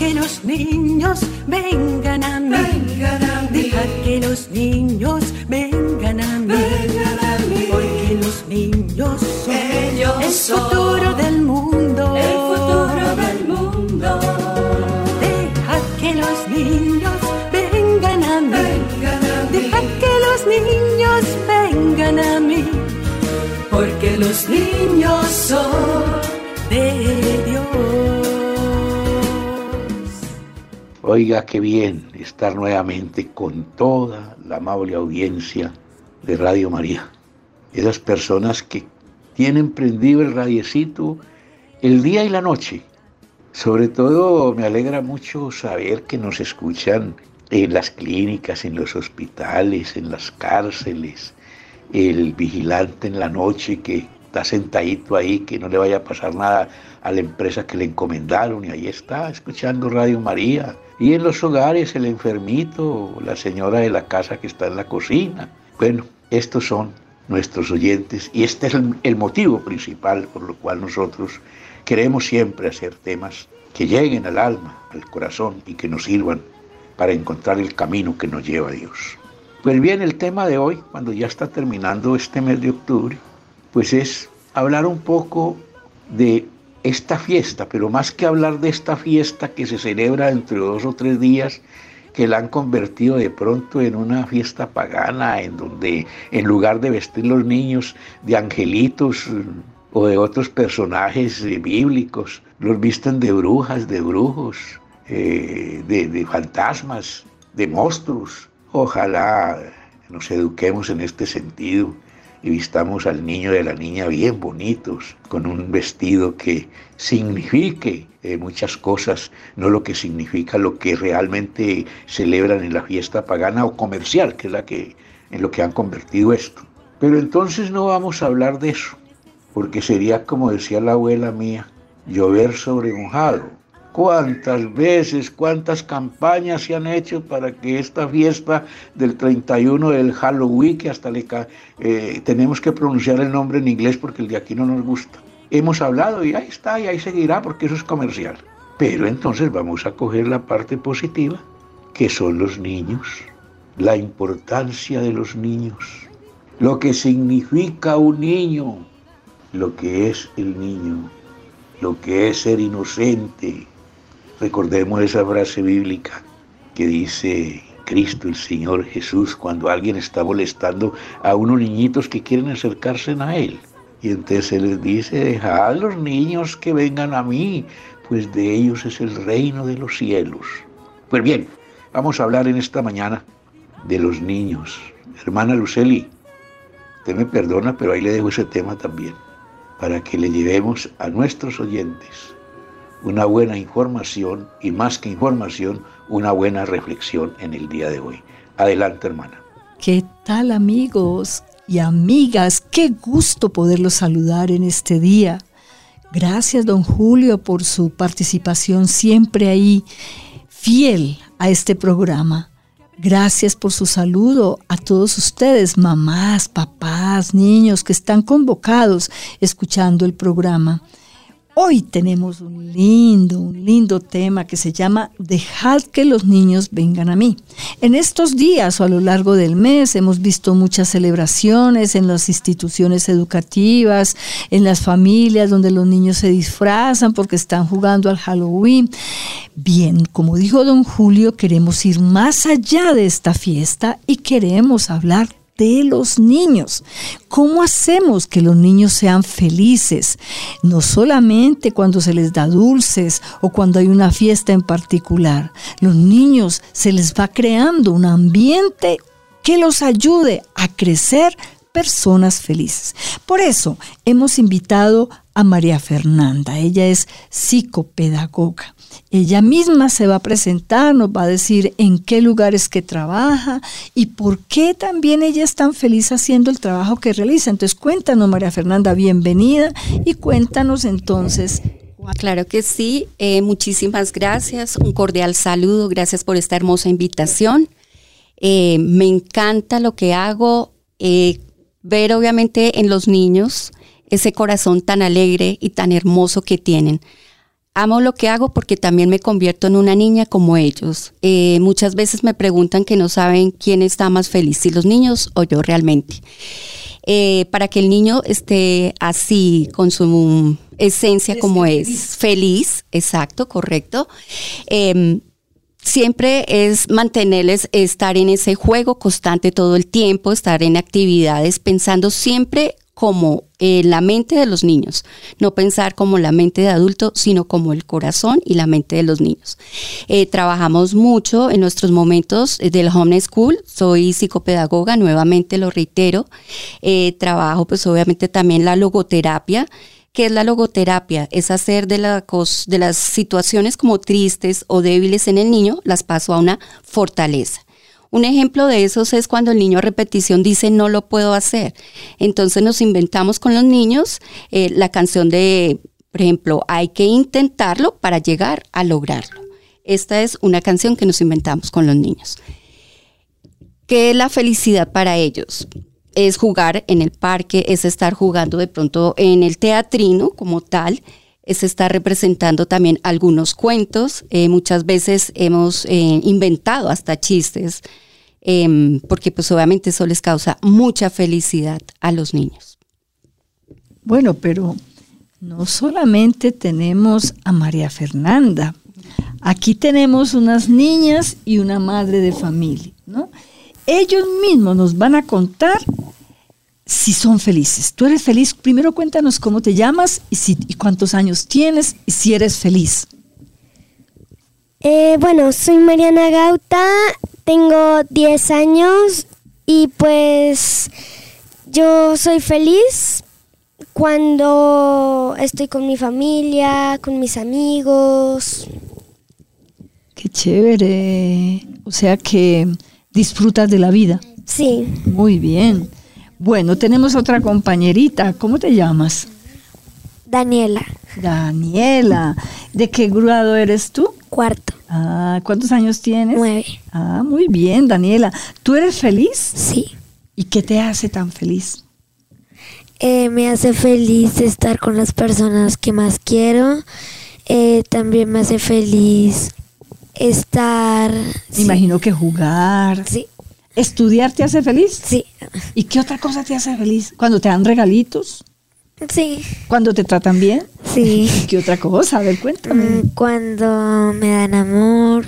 Que los niños vengan a mí. Dejad que los niños vengan a mí. Porque los niños son el futuro del mundo. El futuro del mundo. Dejad que los niños vengan a mí. Dejad que los niños vengan a mí. Porque los niños son de Dios. Oiga, qué bien estar nuevamente con toda la amable audiencia de Radio María. Esas personas que tienen prendido el radiecito el día y la noche. Sobre todo me alegra mucho saber que nos escuchan en las clínicas, en los hospitales, en las cárceles, el vigilante en la noche que está sentadito ahí, que no le vaya a pasar nada a la empresa que le encomendaron y ahí está escuchando Radio María. Y en los hogares el enfermito, la señora de la casa que está en la cocina. Bueno, estos son nuestros oyentes y este es el, el motivo principal por lo cual nosotros queremos siempre hacer temas que lleguen al alma, al corazón y que nos sirvan para encontrar el camino que nos lleva a Dios. Pues bien, el tema de hoy, cuando ya está terminando este mes de octubre, pues es hablar un poco de esta fiesta, pero más que hablar de esta fiesta que se celebra dentro de dos o tres días, que la han convertido de pronto en una fiesta pagana, en donde en lugar de vestir los niños de angelitos eh, o de otros personajes eh, bíblicos, los visten de brujas, de brujos, eh, de fantasmas, de monstruos. Ojalá nos eduquemos en este sentido y vistamos al niño y a la niña bien bonitos, con un vestido que signifique eh, muchas cosas, no lo que significa lo que realmente celebran en la fiesta pagana o comercial, que es la que en lo que han convertido esto. Pero entonces no vamos a hablar de eso, porque sería como decía la abuela mía, llover sobre mojado. ¿Cuántas veces, cuántas campañas se han hecho para que esta fiesta del 31 del Halloween, que hasta le eh, tenemos que pronunciar el nombre en inglés porque el de aquí no nos gusta? Hemos hablado y ahí está, y ahí seguirá porque eso es comercial. Pero entonces vamos a coger la parte positiva, que son los niños, la importancia de los niños, lo que significa un niño, lo que es el niño, lo que es ser inocente, Recordemos esa frase bíblica que dice Cristo el Señor Jesús cuando alguien está molestando a unos niñitos que quieren acercarse a Él. Y entonces Él les dice, dejad a los niños que vengan a mí, pues de ellos es el reino de los cielos. Pues bien, vamos a hablar en esta mañana de los niños. Hermana Luceli, usted me perdona, pero ahí le dejo ese tema también, para que le llevemos a nuestros oyentes una buena información y más que información, una buena reflexión en el día de hoy. Adelante, hermana. ¿Qué tal amigos y amigas? Qué gusto poderlos saludar en este día. Gracias, don Julio, por su participación siempre ahí, fiel a este programa. Gracias por su saludo a todos ustedes, mamás, papás, niños que están convocados escuchando el programa. Hoy tenemos un lindo, un lindo tema que se llama Dejad que los niños vengan a mí. En estos días o a lo largo del mes hemos visto muchas celebraciones en las instituciones educativas, en las familias donde los niños se disfrazan porque están jugando al Halloween. Bien, como dijo don Julio, queremos ir más allá de esta fiesta y queremos hablar de los niños. ¿Cómo hacemos que los niños sean felices? No solamente cuando se les da dulces o cuando hay una fiesta en particular. Los niños se les va creando un ambiente que los ayude a crecer personas felices. Por eso hemos invitado a María Fernanda. Ella es psicopedagoga. Ella misma se va a presentar, nos va a decir en qué lugares que trabaja y por qué también ella es tan feliz haciendo el trabajo que realiza. Entonces cuéntanos, María Fernanda, bienvenida y cuéntanos entonces. Claro que sí, eh, muchísimas gracias, un cordial saludo, gracias por esta hermosa invitación. Eh, me encanta lo que hago, eh, ver obviamente en los niños ese corazón tan alegre y tan hermoso que tienen. amo lo que hago porque también me convierto en una niña como ellos. Eh, muchas veces me preguntan que no saben quién está más feliz, si los niños o yo realmente. Eh, para que el niño esté así, con su esencia como es, feliz. exacto, correcto. Em, siempre es mantenerles, estar en ese juego constante todo el tiempo, estar en actividades, pensando siempre como eh, la mente de los niños, no pensar como la mente de adulto, sino como el corazón y la mente de los niños. Eh, trabajamos mucho en nuestros momentos del home school, soy psicopedagoga, nuevamente lo reitero, eh, trabajo pues obviamente también la logoterapia, ¿Qué es la logoterapia? Es hacer de, la de las situaciones como tristes o débiles en el niño, las paso a una fortaleza. Un ejemplo de esos es cuando el niño a repetición dice no lo puedo hacer. Entonces nos inventamos con los niños eh, la canción de, por ejemplo, hay que intentarlo para llegar a lograrlo. Esta es una canción que nos inventamos con los niños. ¿Qué es la felicidad para ellos? Es jugar en el parque, es estar jugando de pronto en el teatrino como tal, es estar representando también algunos cuentos. Eh, muchas veces hemos eh, inventado hasta chistes, em, porque pues obviamente eso les causa mucha felicidad a los niños. Bueno, pero no solamente tenemos a María Fernanda, aquí tenemos unas niñas y una madre de familia, ¿no? Ellos mismos nos van a contar si son felices. Tú eres feliz, primero cuéntanos cómo te llamas y, si, cuántos años tienes y si eres feliz. Eh, bueno, soy Mariana Gauta, tengo 10 años y pues yo soy feliz cuando estoy con mi familia, con mis amigos. Qué chévere. O sea que disfrutas de la vida. Sí. Muy bien. Bueno, tenemos otra compañerita. ¿Cómo te llamas? Daniela. Daniela. ¿De qué grado eres tú? Cuarto. Ah, ¿cuántos años tienes? Nueve. Ah, muy bien, Daniela. ¿Tú eres feliz? Sí. ¿Y qué te hace tan feliz? Eh, me hace feliz estar con las personas que más quiero. Eh, también me hace feliz estar... Me imagino que jugar. Sí. ¿Estudiar te hace feliz? Sí. ¿Y qué otra cosa te hace feliz? ¿Cuando te dan regalitos? Sí. ¿Cuando te tratan bien? Sí. ¿Qué otra cosa? A ver, cuéntame. Mm, cuando me dan amor.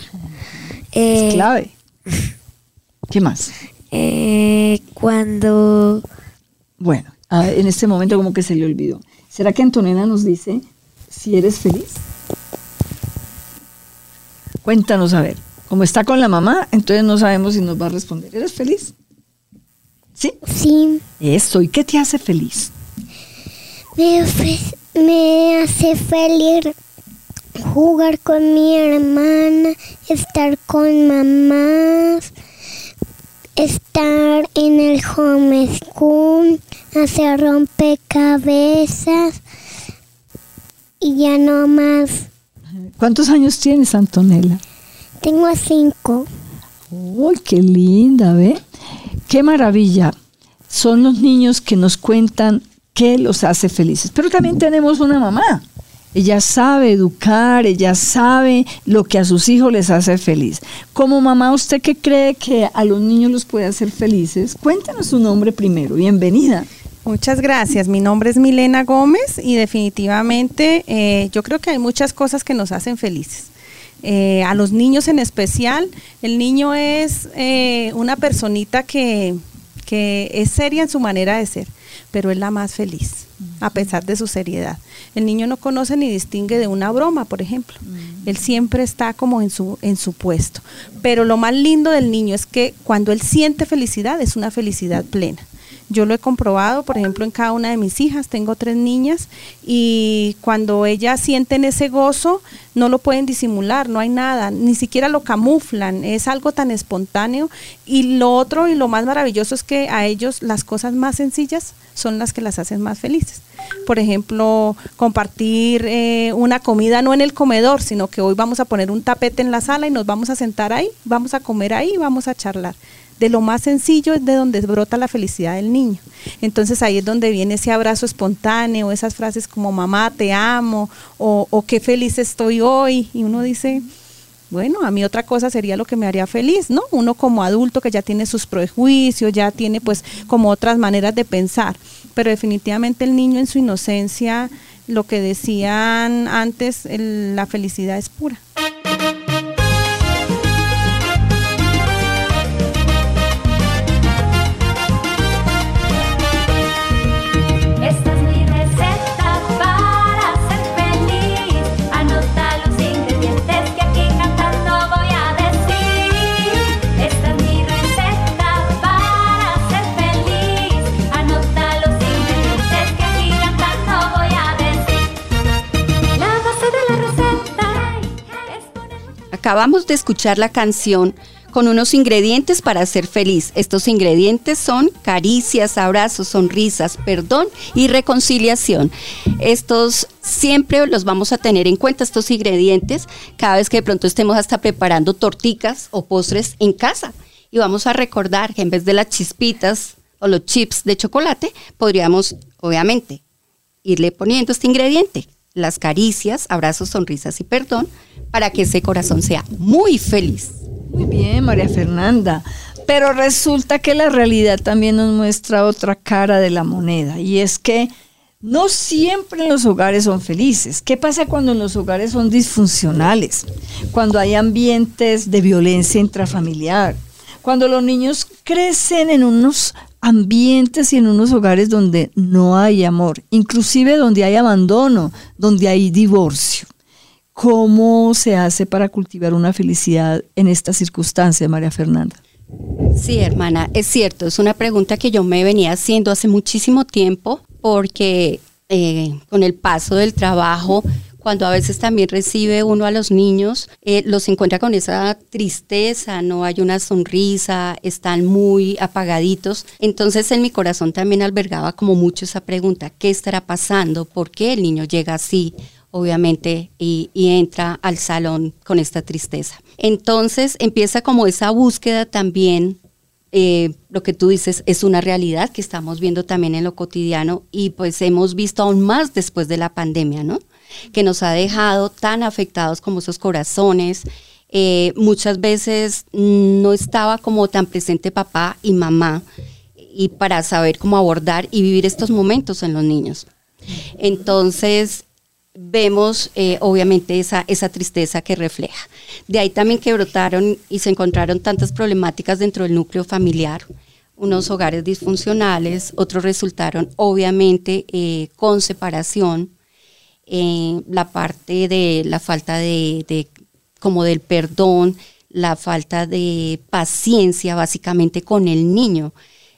es eh, clave. ¿Qué más? Eh, cuando... Bueno, en este momento como que se le olvidó. ¿Será que Antonella nos dice si eres feliz? Cuéntanos a ver. Como está con la mamá, entonces no sabemos si nos va a responder. ¿Eres feliz? ¿Sí? Sí. Eso. ¿Y qué te hace feliz? Me, me hace feliz jugar con mi hermana, estar con mamás, estar en el home school, hacer rompecabezas y ya no más. ¿Cuántos años tienes, Antonella? Tengo cinco. ¡Uy, qué linda, ve! ¡Qué maravilla! Son los niños que nos cuentan qué los hace felices. Pero también tenemos una mamá. Ella sabe educar, ella sabe lo que a sus hijos les hace feliz. Como mamá, ¿usted qué cree que a los niños los puede hacer felices? Cuéntanos su nombre primero. Bienvenida. Muchas gracias. Mi nombre es Milena Gómez y definitivamente eh, yo creo que hay muchas cosas que nos hacen felices. Eh, a los niños en especial. El niño es eh, una personita que, que es seria en su manera de ser, pero es la más feliz, a pesar de su seriedad. El niño no conoce ni distingue de una broma, por ejemplo. Él siempre está como en su, en su puesto. Pero lo más lindo del niño es que cuando él siente felicidad, es una felicidad plena. Yo lo he comprobado, por ejemplo, en cada una de mis hijas, tengo tres niñas, y cuando ellas sienten ese gozo, no lo pueden disimular, no hay nada, ni siquiera lo camuflan, es algo tan espontáneo. Y lo otro y lo más maravilloso es que a ellos las cosas más sencillas son las que las hacen más felices. Por ejemplo, compartir eh, una comida no en el comedor, sino que hoy vamos a poner un tapete en la sala y nos vamos a sentar ahí, vamos a comer ahí, vamos a charlar de lo más sencillo es de donde brota la felicidad del niño. Entonces ahí es donde viene ese abrazo espontáneo, esas frases como mamá, te amo, o, o qué feliz estoy hoy. Y uno dice, bueno, a mí otra cosa sería lo que me haría feliz, ¿no? Uno como adulto que ya tiene sus prejuicios, ya tiene pues como otras maneras de pensar, pero definitivamente el niño en su inocencia, lo que decían antes, la felicidad es pura. Acabamos de escuchar la canción con unos ingredientes para ser feliz. Estos ingredientes son caricias, abrazos, sonrisas, perdón y reconciliación. Estos siempre los vamos a tener en cuenta, estos ingredientes, cada vez que de pronto estemos hasta preparando torticas o postres en casa. Y vamos a recordar que en vez de las chispitas o los chips de chocolate, podríamos, obviamente, irle poniendo este ingrediente, las caricias, abrazos, sonrisas y perdón, para que ese corazón sea muy feliz. Muy bien, María Fernanda. Pero resulta que la realidad también nos muestra otra cara de la moneda y es que no siempre los hogares son felices. ¿Qué pasa cuando los hogares son disfuncionales? Cuando hay ambientes de violencia intrafamiliar, cuando los niños crecen en unos ambientes y en unos hogares donde no hay amor, inclusive donde hay abandono, donde hay divorcio. ¿Cómo se hace para cultivar una felicidad en esta circunstancia, María Fernanda? Sí, hermana, es cierto, es una pregunta que yo me venía haciendo hace muchísimo tiempo porque eh, con el paso del trabajo cuando a veces también recibe uno a los niños, eh, los encuentra con esa tristeza, no hay una sonrisa, están muy apagaditos. Entonces en mi corazón también albergaba como mucho esa pregunta, ¿qué estará pasando? ¿Por qué el niño llega así? obviamente, y, entra al salón con esta tristeza. Entonces empieza como esa búsqueda también eh, lo que tú dices es una realidad que estamos viendo también en lo cotidiano y pues hemos visto aún más después de la pandemia, ¿no? Que nos ha dejado tan afectados como esos corazones. Eh, muchas veces no estaba como tan presente papá y mamá y para saber cómo abordar y vivir estos momentos en los niños. Entonces, vemos eh, obviamente esa, esa tristeza que refleja. De ahí también que brotaron y se encontraron tantas problemáticas dentro del núcleo familiar, unos hogares disfuncionales, otros resultaron obviamente eh, con separación, la parte de la falta de, como del perdón, la falta de paciencia básicamente con el niño,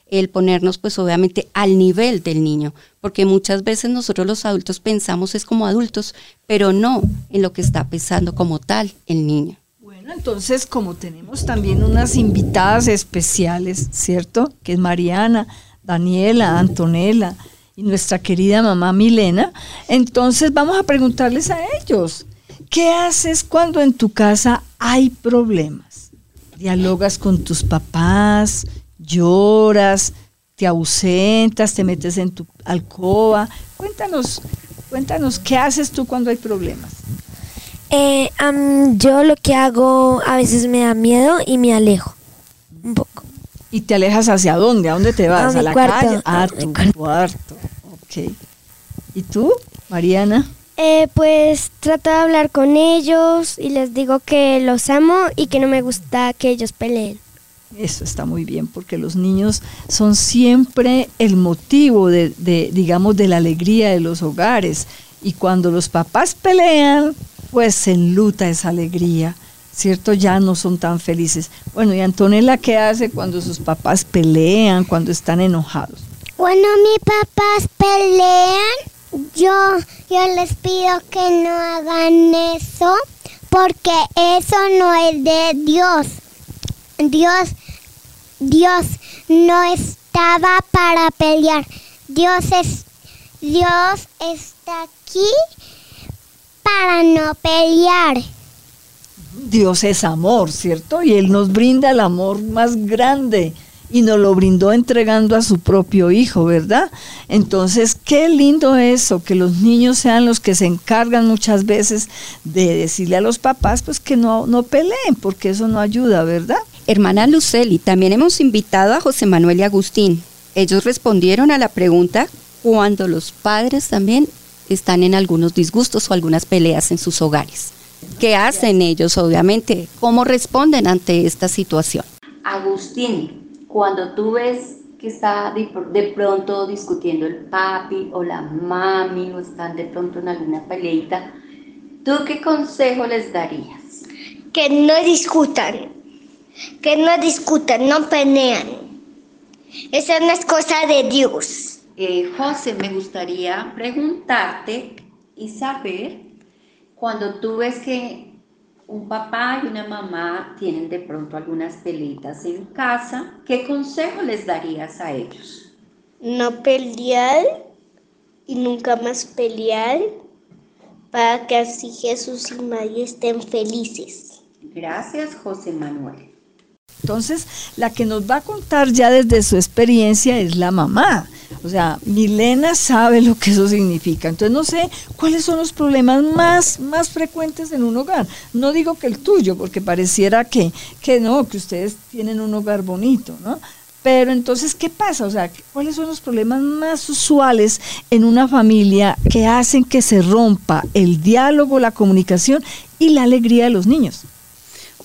el ponernos pues obviamente al nivel del niño, porque muchas veces nosotros los adultos pensamos es como adultos, pero no en lo que está pensando como tal el niño. Bueno, entonces como tenemos también unas invitadas especiales, ¿cierto? Que es Mariana, Daniela, Antonella, y nuestra querida mamá Milena. Entonces vamos a preguntarles a ellos, ¿qué haces cuando en tu casa hay problemas? ¿Dialogas con tus papás? ¿Lloras? ¿Te ausentas? ¿Te metes en tu alcoba? Cuéntanos, cuéntanos, ¿qué haces tú cuando hay problemas? Eh, yo lo que hago a veces me da miedo y me alejo un poco. ¿Y te alejas hacia dónde? ¿A dónde te vas? A, la calle? A, tu cuarto. Ok. ¿Y tú, Mariana? Eh, pues trato de hablar con ellos y les digo que los amo y que no me gusta que ellos peleen. Eso está muy bien, porque los niños son siempre el motivo de, de, digamos, de la alegría de los hogares. Y cuando los papás pelean, pues se enluta esa alegría. ¿cierto? Ya no son tan felices. Bueno, ¿y Antonella qué hace cuando sus papás pelean, cuando están enojados? Cuando mis papás pelean, yo, yo les pido que no hagan eso, porque eso no es de Dios. Dios, Dios no estaba para pelear. Dios es, Dios está aquí para no pelear. Dios es amor, ¿cierto? Y Él nos brinda el amor más grande y nos lo brindó entregando a su propio hijo, ¿verdad? Entonces, qué lindo eso, que los niños sean los que se encargan muchas veces de decirle a los papás, pues que no, no peleen, porque eso no ayuda, ¿verdad? Hermana Luceli, también hemos invitado a José Manuel y Agustín. Ellos respondieron a la pregunta cuando los padres también están en algunos disgustos o algunas peleas en sus hogares. ¿Qué hacen ellos, obviamente? ¿Cómo responden ante esta situación? Agustín, cuando tú ves que está de, pronto discutiendo el papi o la mami o están de pronto en alguna peleita, ¿tú qué consejo les darías? Que no discutan, que no discutan, no pelean. Eso no es cosa de Dios. Eh, José, me gustaría preguntarte y saber, cuando tú ves que un papá y una mamá tienen de pronto algunas pelitas en casa, ¿qué consejo les darías a ellos? No pelear y nunca más pelear para que así Jesús y María estén felices. Gracias, José Manuel. Entonces, la que nos va a contar ya desde su experiencia es la mamá. O sea, Milena sabe lo que eso significa. Entonces no sé cuáles son los problemas más, más frecuentes en un hogar. No digo que el tuyo, porque pareciera que, que no, que ustedes tienen un hogar bonito, ¿no? Pero entonces, ¿qué pasa? O sea, ¿cuáles son los problemas más usuales en una familia que hacen que se rompa el diálogo, la comunicación y la alegría de los niños?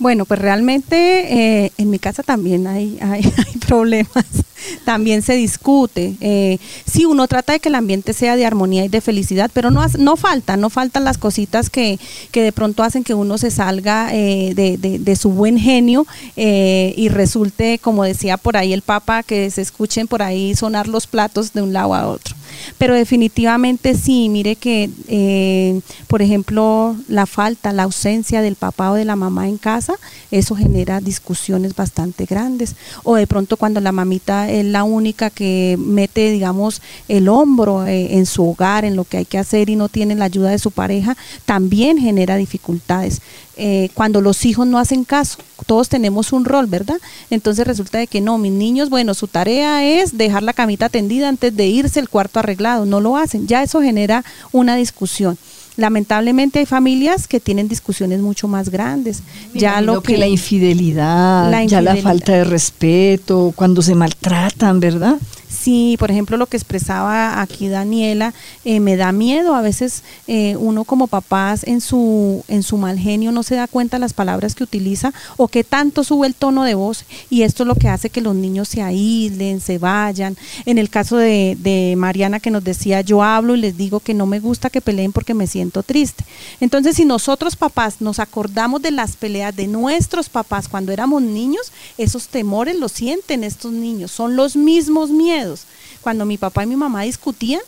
Bueno, pues realmente eh, en mi casa también hay, hay, problemas, también se discute. Eh, sí, uno trata de que el ambiente sea de armonía y de felicidad, pero no, no falta, no faltan las cositas que, que de pronto hacen que uno se salga eh, de, de, su buen genio y resulte, como decía por ahí el Papa, que se escuchen por ahí sonar los platos de un lado a otro. Pero definitivamente sí, mire que, eh, por ejemplo, la falta, la ausencia del papá o de la mamá en casa, eso genera discusiones bastante grandes. O de pronto cuando la mamita es la única que mete, digamos, el hombro eh, en su hogar, en lo que hay que hacer y no tiene la ayuda de su pareja, también genera dificultades. Eh, cuando los hijos no hacen caso. Todos tenemos un rol, ¿verdad? Entonces resulta de que no, mis niños, bueno, su tarea es dejar la camita tendida antes de irse el cuarto arreglado. No lo hacen. Ya eso genera una discusión lamentablemente hay familias que tienen discusiones mucho más grandes. ya lo que, la infidelidad, la infidelidad, ya la falta de respeto, cuando se maltratan, ¿verdad? Sí, por ejemplo, lo que expresaba aquí Daniela, eh, me da miedo. A veces eh, uno como papás en su, en su mal genio no se da cuenta las palabras que utiliza o que tanto sube el tono de voz y esto es lo que hace que los niños se aíslen, se vayan. En el caso de, de Mariana que nos decía, yo hablo y les digo que no me gusta que peleen porque me siento triste. Entonces, si nosotros papás nos acordamos de las peleas de nuestros papás cuando éramos niños, esos temores los sienten estos niños, son los mismos miedos cuando mi papá y mi mamá discutían,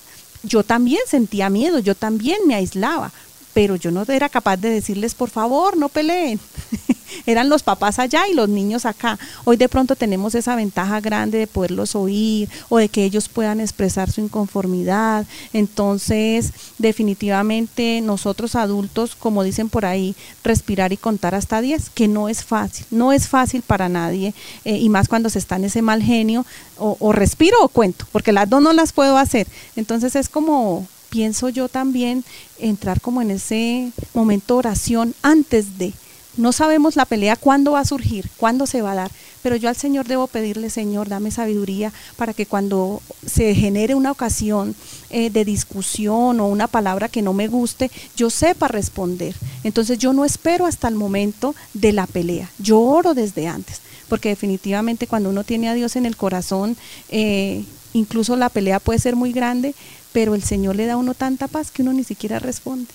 yo también sentía miedo, yo también me aislaba, pero yo no era capaz de decirles, por favor, no peleen. Eran los papás allá y los niños acá. Hoy de pronto tenemos esa ventaja grande de poderlos oír o de que ellos puedan expresar su inconformidad. Entonces, definitivamente nosotros adultos, como dicen por ahí, respirar y contar hasta 10, que no es fácil, no es fácil para nadie, eh, y más cuando se está en ese mal genio, o, o respiro o cuento, porque las dos no las puedo hacer. Entonces es como pienso yo también entrar como en ese momento de oración antes de. No sabemos la pelea cuándo va a surgir, cuándo se va a dar, pero yo al Señor debo pedirle, Señor, dame sabiduría para que cuando se genere una ocasión eh, de discusión o una palabra que no me guste, yo sepa responder. Entonces yo no espero hasta el momento de la pelea, yo oro desde antes, porque definitivamente cuando uno tiene a Dios en el corazón, eh, incluso la pelea puede ser muy grande, pero el Señor le da a uno tanta paz que uno ni siquiera responde.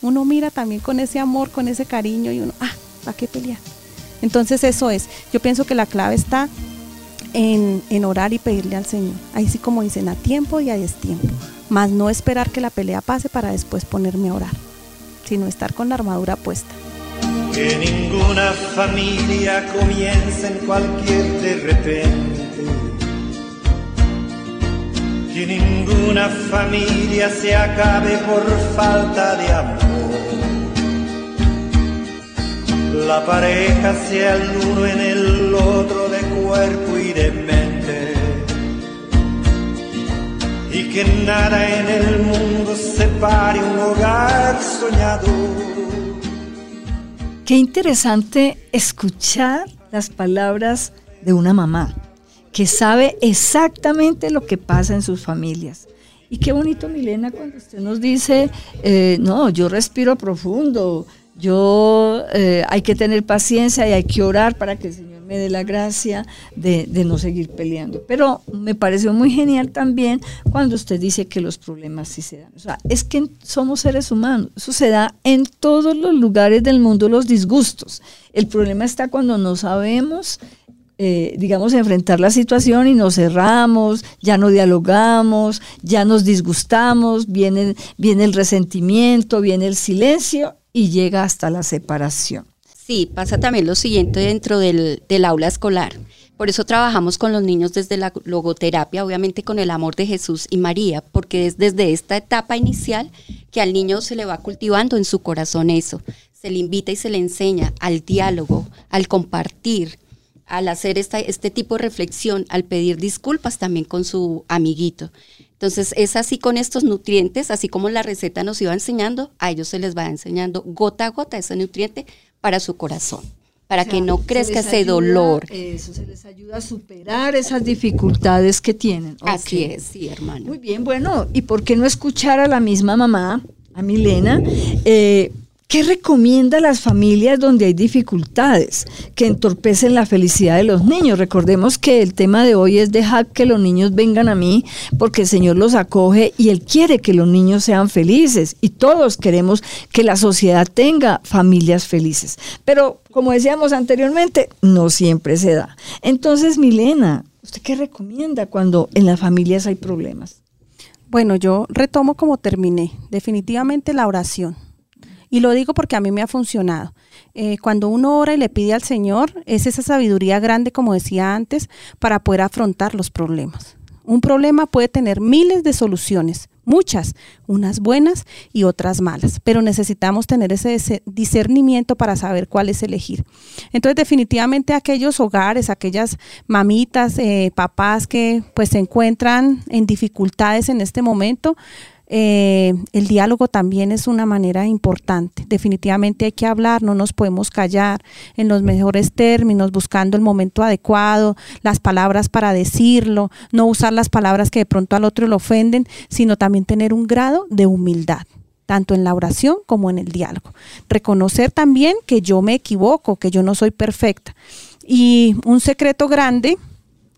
Uno mira también con ese amor, con ese cariño y uno, ah, ¿para qué pelear? Entonces eso es, yo pienso que la clave está en, en, orar y pedirle al Señor. Ahí sí como dicen, a tiempo y a destiempo. Más no esperar que la pelea pase para después ponerme a orar, sino estar con la armadura puesta. Que ninguna familia comience en cualquier de repente que ninguna familia se acabe por falta de amor. la pareja sea el uno en el otro de cuerpo y de mente. Y que nada en el mundo separe un hogar soñado. Qué interesante escuchar las palabras de una mamá que sabe exactamente lo que pasa en sus familias. Y qué bonito, Milena, cuando usted nos dice, eh, no, yo respiro profundo, yo eh, hay que tener paciencia y hay que orar para que el Señor me dé la gracia de, de, no seguir peleando. Pero me pareció muy genial también cuando usted dice que los problemas sí se dan. O sea, es que somos seres humanos. Eso se da en todos los lugares del mundo, los disgustos. El problema está cuando no sabemos eh, digamos, enfrentar la situación y nos cerramos, ya no dialogamos, ya nos disgustamos, viene, viene el resentimiento, viene el silencio y llega hasta la separación. Sí, pasa también lo siguiente dentro del, del aula escolar. Por eso trabajamos con los niños desde la logoterapia, obviamente con el amor de Jesús y María, porque es desde esta etapa inicial que al niño se le va cultivando en su corazón eso. Se le invita y se le enseña al diálogo, al compartir, al hacer esta, este tipo de reflexión, al pedir disculpas también con su amiguito. Entonces es así con estos nutrientes, así como la receta nos iba enseñando, a ellos se les va enseñando gota a gota ese nutriente para su corazón, para que no crezca ese dolor. Eso se les ayuda a superar esas dificultades que tienen. Así es, sí, hermano. Muy bien, bueno, ¿y por qué no escuchar a la misma mamá, a Milena? Eh, ¿Qué recomienda a las familias donde hay dificultades que entorpecen la felicidad de los niños? Recordemos que el tema de hoy es dejar que los niños vengan a mí porque el Señor los acoge y Él quiere que los niños sean felices y todos queremos que la sociedad tenga familias felices. Pero como decíamos anteriormente, no siempre se da. Entonces, Milena, ¿usted qué recomienda cuando en las familias hay problemas? Bueno, yo retomo como terminé. Definitivamente la oración y lo digo porque a mí me ha funcionado. Eh, cuando uno ora y le pide al Señor, es esa sabiduría grande, como decía antes, para poder afrontar los problemas. Un problema puede tener miles de soluciones, muchas, unas buenas y otras malas, pero necesitamos tener ese discernimiento para saber cuál es elegir. Entonces, definitivamente aquellos hogares, aquellas mamitas, eh, papás que pues se encuentran en dificultades en este momento, eh, el diálogo también es una manera importante. Definitivamente hay que hablar, no nos podemos callar en los mejores términos, buscando el momento adecuado, las palabras para decirlo, no usar las palabras que de pronto al otro lo ofenden, sino también tener un grado de humildad tanto en la oración como en el diálogo. Reconocer también que yo me equivoco, que yo no soy perfecta. Y un secreto grande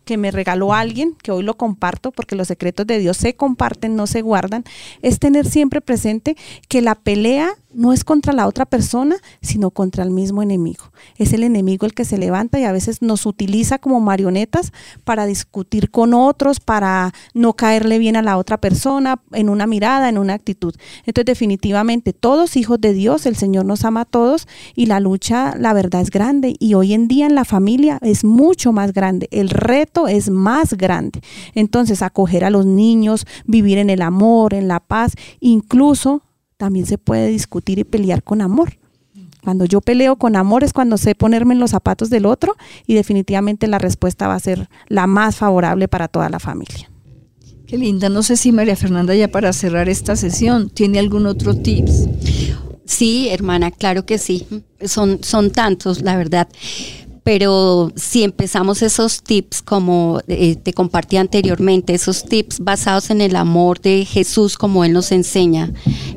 que me regaló alguien, que hoy lo comparto, porque los secretos de Dios se comparten, no se guardan, es tener siempre presente que la pelea no es contra la otra persona, sino contra el mismo enemigo. Es el enemigo el que se levanta y a veces nos utiliza como marionetas para discutir con otros, para no caerle bien a la otra persona en una mirada, en una actitud. Entonces definitivamente todos hijos de Dios, el Señor nos ama a todos y la lucha, la verdad es grande y hoy en día en la familia es mucho más grande. El reto es más grande. Entonces acoger a los niños, vivir en el amor, en la paz, incluso también se puede discutir y pelear con amor. Cuando yo peleo con amor es cuando sé ponerme en los zapatos del otro y definitivamente la respuesta va a ser la más favorable para toda la familia. Qué linda. No sé si María Fernanda ya para cerrar esta sesión tiene algún otro tips. Sí, hermana, claro que sí. Son, son tantos, la verdad pero si empezamos esos tips, como eh, te compartí anteriormente, esos tips basados en el amor de Jesús, como Él nos enseña,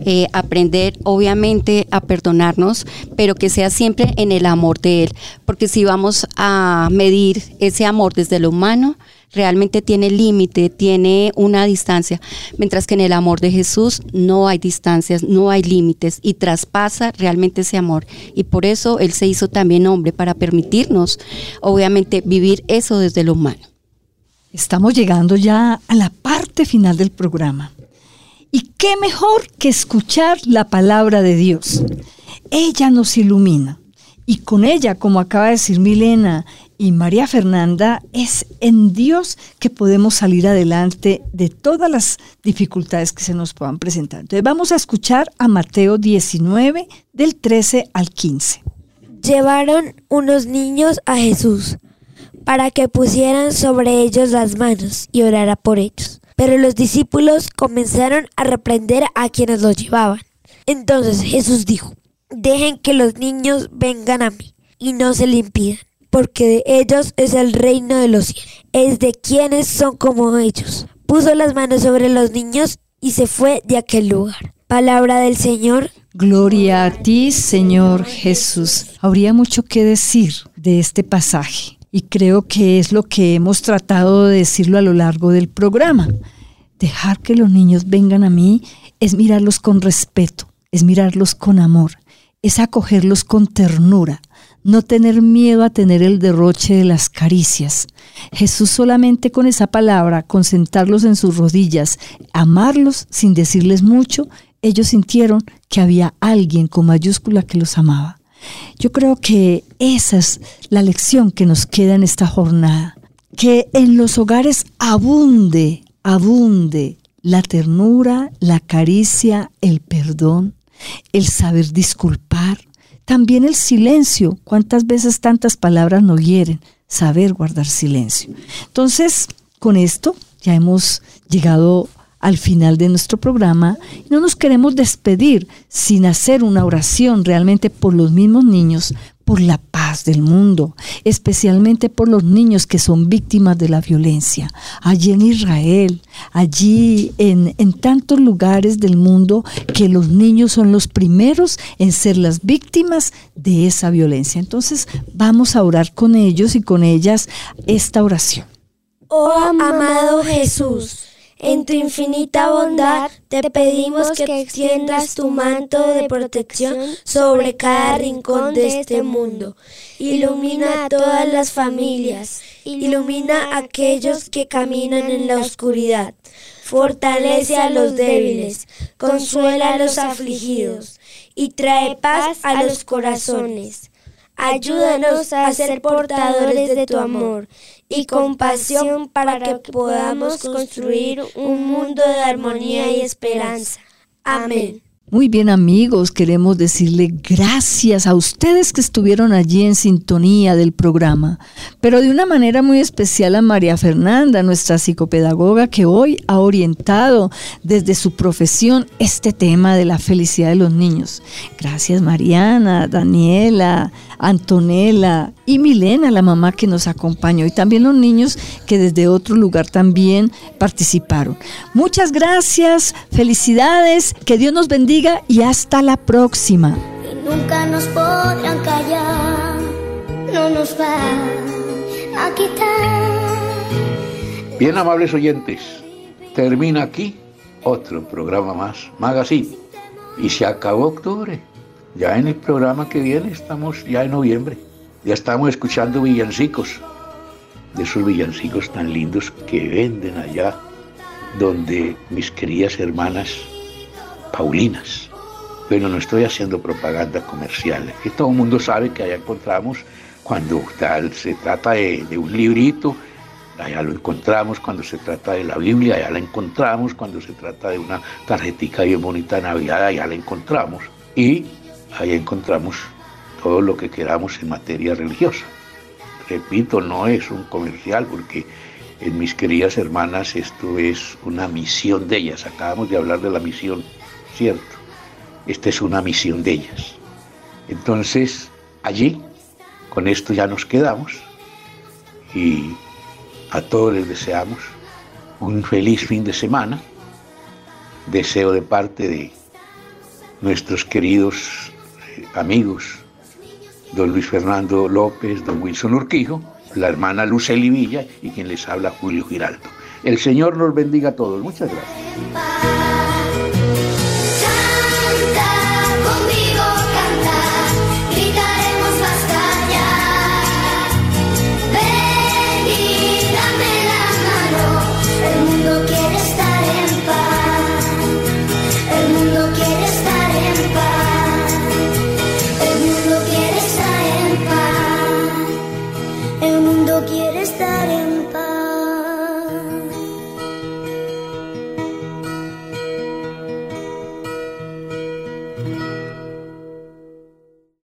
eh, aprender obviamente a perdonarnos, pero que sea siempre en el amor de Él, porque si vamos a medir ese amor desde lo humano, realmente tiene límite, tiene una distancia, mientras que en el amor de Jesús no hay distancias, no hay límites y traspasa realmente ese amor. Y por eso Él se hizo también hombre, para permitirnos, obviamente, vivir eso desde lo humano. Estamos llegando ya a la parte final del programa. ¿Y qué mejor que escuchar la palabra de Dios? Ella nos ilumina. Y con ella, como acaba de decir Milena, y María Fernanda, es en Dios que podemos salir adelante de todas las dificultades que se nos puedan presentar. Entonces vamos a escuchar a Mateo 19 del 13 al 15. Llevaron unos niños a Jesús para que pusieran sobre ellos las manos y orara por ellos. Pero los discípulos comenzaron a reprender a quienes los llevaban. Entonces Jesús dijo, dejen que los niños vengan a mí y no se le impidan, porque de ellos es el reino de los cielos, es de quienes son como ellos. Puso las manos sobre los niños y se fue de aquel lugar. Palabra del Señor. Gloria a ti, Señor Jesús. Habría mucho que decir de este pasaje y creo que es lo que hemos tratado de decirlo a lo largo del programa. Dejar que los niños vengan a mí es mirarlos con respeto, es mirarlos con amor, es acogerlos con ternura, no tener miedo a tener el derroche de las caricias. Jesús solamente con esa palabra, con sentarlos en sus rodillas, amarlos sin decirles mucho, ellos sintieron que había alguien con mayúscula que los amaba. Yo creo que esa es la lección que nos queda en esta jornada, que en los hogares abunde, abunde la ternura, la caricia, el perdón, el saber disculpar, también el silencio. ¿Cuántas veces tantas palabras no hieren? Saber guardar silencio. Entonces, con esto ya hemos llegado al final de nuestro programa no nos queremos despedir sin hacer una oración realmente por los mismos niños, por la paz del mundo, especialmente por los niños que son víctimas de la violencia. Allí en Israel, allí en, en, tantos lugares del mundo que los niños son los primeros en ser las víctimas de esa violencia. Entonces vamos a orar con ellos y con ellas esta oración. Oh amado Jesús en tu infinita bondad te pedimos que extiendas tu manto de protección sobre cada rincón de este mundo. Ilumina a todas las familias, ilumina a aquellos que caminan en la oscuridad. Fortalece a los débiles, consuela a los afligidos y trae paz a los corazones. Ayúdanos a ser portadores de tu amor y compasión para que podamos construir un mundo de armonía y esperanza. Amén. Muy bien amigos, queremos decirle gracias a ustedes que estuvieron allí en sintonía del programa, pero de una manera muy especial a María Fernanda, nuestra psicopedagoga, que hoy ha orientado desde su profesión este tema de la felicidad de los niños. Gracias Mariana, Daniela, Antonella y Milena, la mamá que nos acompañó, y también los niños que desde otro lugar también participaron. Muchas gracias, felicidades, que Dios nos bendiga y hasta la próxima. nunca nos podrán callar, no nos va a quitar. Bien, amables oyentes, termina aquí otro programa más, Magazine. Y se acabó octubre. Ya en el programa que viene estamos ya en noviembre. Ya estamos escuchando villancicos. De esos villancicos tan lindos que venden allá donde mis queridas hermanas Paulinas. Bueno, no estoy haciendo propaganda comercial. Que todo el mundo sabe que allá encontramos cuando se trata de, un librito, allá lo encontramos cuando se trata de la Biblia, allá la encontramos cuando se trata de una tarjetica bien bonita de Navidad, allá la encontramos. Y allá encontramos todo lo que queramos en materia religiosa. Repito, no es un comercial porque en mis queridas hermanas esto es una misión de ellas. Acabamos de hablar de la misión ¿cierto? Esta es una misión de ellas. Entonces, allí, con esto ya nos quedamos y a todos les deseamos un feliz fin de semana. Deseo de parte de nuestros queridos amigos, don Luis Fernando López, don Wilson Urquijo, la hermana Luceli Villa y quien les habla Julio Giraldo. El Señor nos bendiga a todos. Muchas gracias.